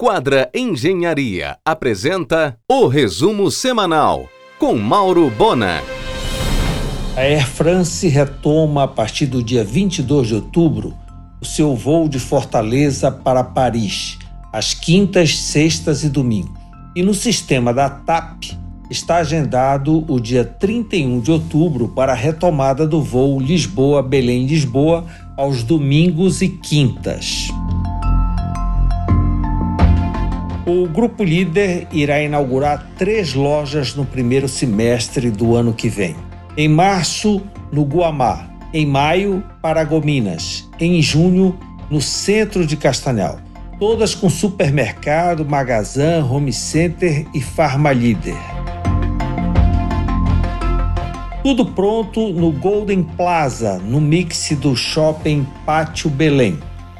Quadra Engenharia apresenta o resumo semanal com Mauro Bona. A Air France retoma a partir do dia 22 de outubro o seu voo de Fortaleza para Paris, às quintas, sextas e domingos. E no sistema da TAP está agendado o dia 31 de outubro para a retomada do voo Lisboa-Belém-Lisboa aos domingos e quintas. O grupo líder irá inaugurar três lojas no primeiro semestre do ano que vem. Em março, no Guamá. Em maio, Paragominas. Em junho, no centro de Castanhal. Todas com supermercado, magazã, home center e farma líder. Tudo pronto no Golden Plaza, no mix do shopping Pátio Belém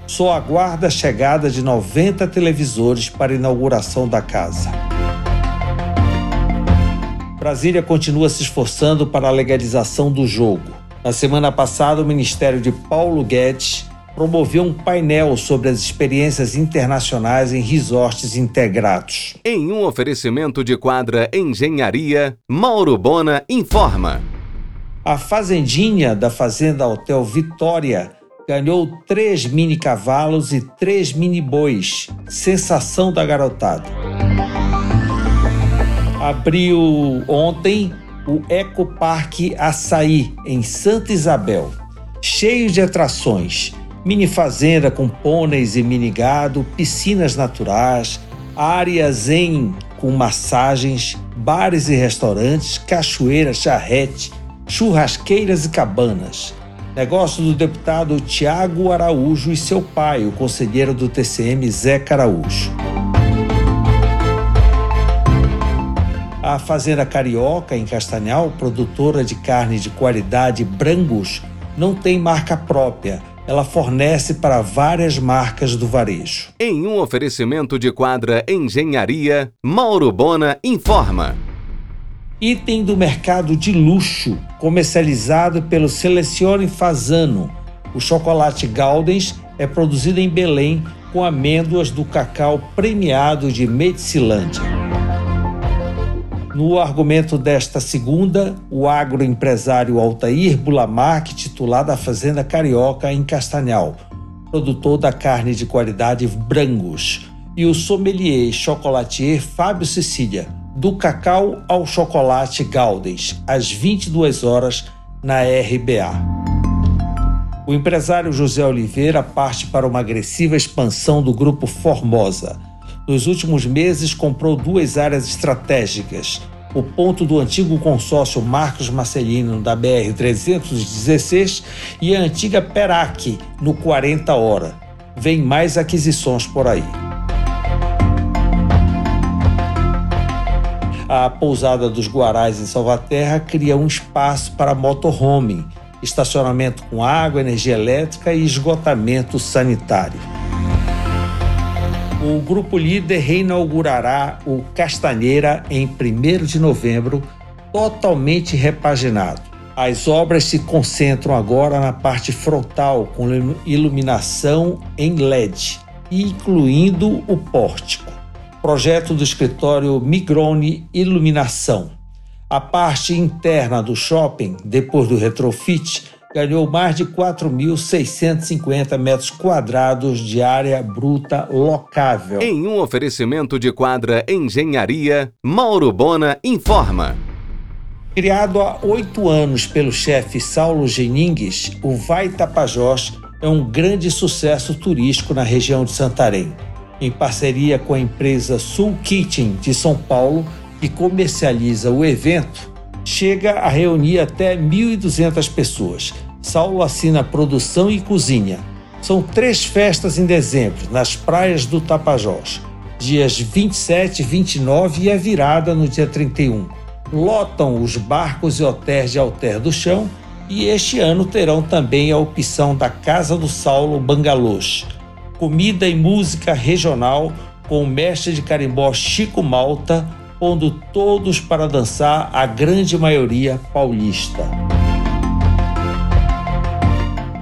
só aguarda a chegada de 90 televisores para a inauguração da casa. Brasília continua se esforçando para a legalização do jogo. Na semana passada, o Ministério de Paulo Guedes promoveu um painel sobre as experiências internacionais em resorts integrados. Em um oferecimento de quadra Engenharia, Mauro Bona informa. A Fazendinha da Fazenda Hotel Vitória ganhou três mini cavalos e três mini bois. Sensação da garotada. Abriu ontem o Ecoparque Açaí, em Santa Isabel, cheio de atrações. Mini fazenda com pôneis e mini gado, piscinas naturais, áreas em com massagens, bares e restaurantes, cachoeira, charrete, churrasqueiras e cabanas. Negócio do deputado Tiago Araújo e seu pai, o conselheiro do TCM Zeca Araújo. A Fazenda Carioca, em Castanhal, produtora de carne de qualidade Brangus, não tem marca própria. Ela fornece para várias marcas do varejo. Em um oferecimento de quadra Engenharia, Mauro Bona informa. Item do mercado de luxo, comercializado pelo Selecione Fazano. O chocolate Galdens é produzido em Belém com amêndoas do cacau premiado de Medicilândia. No argumento desta segunda, o agroempresário Altair Bulamarque, titular da Fazenda Carioca em Castanhal, produtor da carne de qualidade Brangus, e o sommelier chocolatier Fábio Cecília, do cacau ao chocolate Galdens, às 22 horas na RBA. O empresário José Oliveira parte para uma agressiva expansão do grupo Formosa. Nos últimos meses, comprou duas áreas estratégicas: o ponto do antigo consórcio Marcos Marcelino da BR-316 e a antiga Perac, no 40 Hora. Vem mais aquisições por aí. A pousada dos Guarais em Salvaterra cria um espaço para motorhome, estacionamento com água, energia elétrica e esgotamento sanitário. O grupo líder reinaugurará o Castanheira em 1 de novembro, totalmente repaginado. As obras se concentram agora na parte frontal, com iluminação em LED, incluindo o pórtico projeto do escritório Migrone Iluminação. A parte interna do shopping, depois do retrofit, ganhou mais de 4.650 metros quadrados de área bruta locável. Em um oferecimento de quadra Engenharia, Mauro Bona informa. Criado há oito anos pelo chefe Saulo Geningues, o Vai Tapajós é um grande sucesso turístico na região de Santarém em parceria com a empresa Sul Kitchen de São Paulo, que comercializa o evento, chega a reunir até 1.200 pessoas. Saulo assina produção e cozinha. São três festas em dezembro, nas praias do Tapajós, dias 27, 29 e a virada no dia 31. Lotam os barcos e hotéis de Alter do Chão e este ano terão também a opção da Casa do Saulo Bangalôs comida e música regional com o mestre de carimbó Chico Malta, pondo todos para dançar, a grande maioria paulista.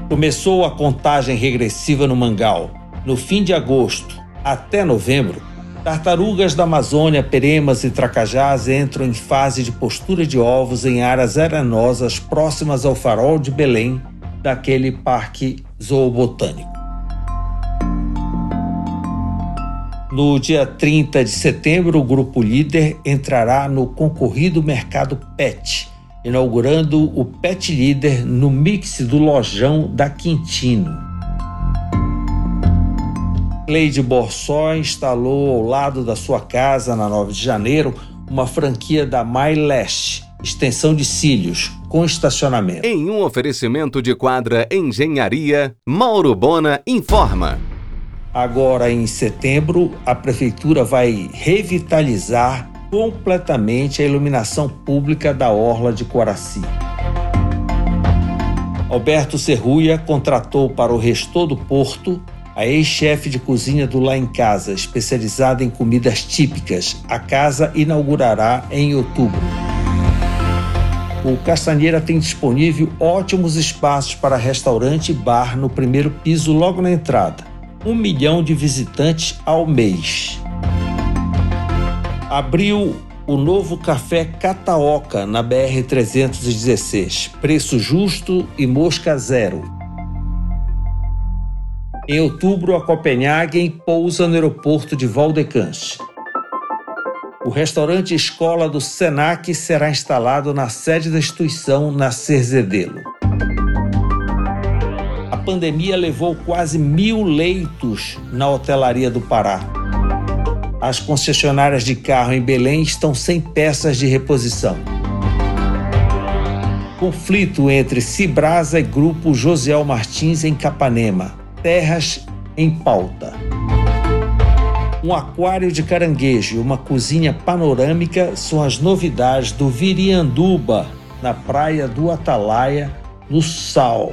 Começou a contagem regressiva no Mangal. No fim de agosto, Até novembro, tartarugas da Amazônia, peremas e tracajás entram em fase de postura de ovos em áreas arenosas próximas ao farol de Belém, daquele parque zoobotânico. No dia 30 de setembro, o grupo líder entrará no concorrido mercado PET, inaugurando o Pet Leader no mix do lojão da Quintino. Cleide Borsó instalou ao lado da sua casa, na 9 de janeiro, uma franquia da MyLast, extensão de cílios, com estacionamento. Em um oferecimento de quadra Engenharia, Mauro Bona informa. Agora, em setembro, a Prefeitura vai revitalizar completamente a iluminação pública da Orla de Coraci. Alberto Serruia contratou para o restor do Porto a ex-chefe de cozinha do Lá em Casa, especializada em comidas típicas. A casa inaugurará em outubro. O Castanheira tem disponível ótimos espaços para restaurante e bar no primeiro piso, logo na entrada. Um milhão de visitantes ao mês. Abriu o novo café Cataoca na BR-316. Preço justo e mosca zero. Em outubro, a Copenhagen pousa no aeroporto de Valdecans. O restaurante Escola do Senac será instalado na sede da instituição na Cerzedelo. A pandemia levou quase mil leitos na hotelaria do Pará. As concessionárias de carro em Belém estão sem peças de reposição. Conflito entre Cibrasa e Grupo Josiel Martins em Capanema terras em pauta. Um aquário de caranguejo e uma cozinha panorâmica são as novidades do Virianduba, na praia do Atalaia, no Sal.